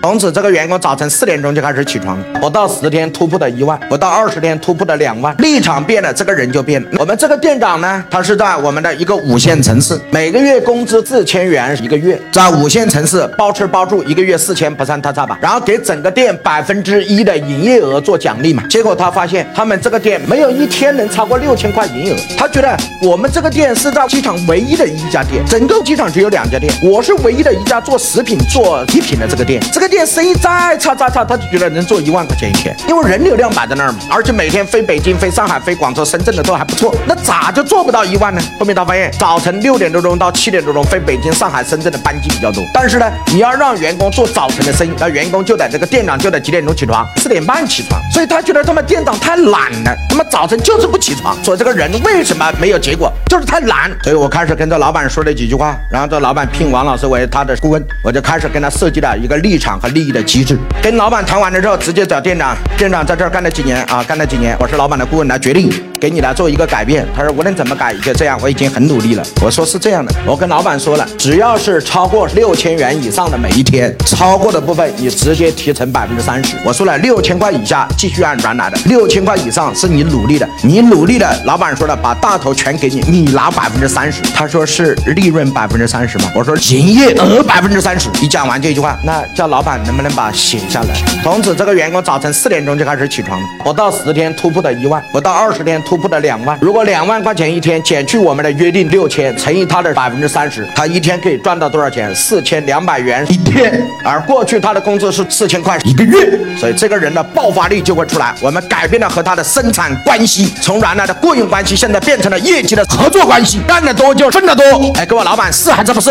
从此这个员工早晨四点钟就开始起床，不到十天突破的一万，不到二十天突破的两万，立场变了，这个人就变了。我们这个店长呢，他是在我们的一个五线城市，每个月工资四千元一个月，在五线城市包吃包住，一个月四千不算太差吧？然后给整个店百分之一的营业额做奖励嘛。结果他发现他们这个店没有一天能超过六千块营业额，他觉得我们这个店是在机场唯一的一家店，整个机场只有两家店，我是唯一的一家做食品做礼品的这个店，这个店生意再差再差，他就觉得能做一万块钱一天，因为人流量摆在那儿嘛，而且每天飞北京、飞上海、飞广州、深圳的都还不错，那咋就做不到一万呢？后面他发现早晨六点多钟到七点多钟飞北京、上海、深圳的班机比较多，但是呢，你要让员工做早晨的生意，那员工就得这个店长就得几点钟起床？四点半起床，所以他觉得他们店长太懒了，他妈早晨就是不起床，所以这个人为什么没有结果，就是太懒。所以我开始跟这老板说了几句话，然后这老板聘王老师为他的顾问，我就开始跟他设计了一个立场和利益的机制。跟老板谈完了之后，直接找店长，店长在这儿干了几年啊，干了几年，我是老板的顾问来决定。给你来做一个改变，他说无论怎么改就这样，我已经很努力了。我说是这样的，我跟老板说了，只要是超过六千元以上的每一天，超过的部分你直接提成百分之三十。我说了，六千块以下继续按原来的，六千块以上是你努力的，你努力的，老板说了，把大头全给你，你拿百分之三十。他说是利润百分之三十吗？我说营业额百分之三十。一讲完这句话，那叫老板能不能把写下来？从此这个员工早晨四点钟就开始起床，不到十天突破的一万，不到二十天。突破的两万，如果两万块钱一天减去我们的约定六千，乘以他的百分之三十，他一天可以赚到多少钱？四千两百元一天。而过去他的工资是四千块一个月，所以这个人的爆发力就会出来。我们改变了和他的生产关系，从原来的雇佣关系，现在变成了业绩的合作关系，干得多就挣得多。哎，各位老板是还是不是？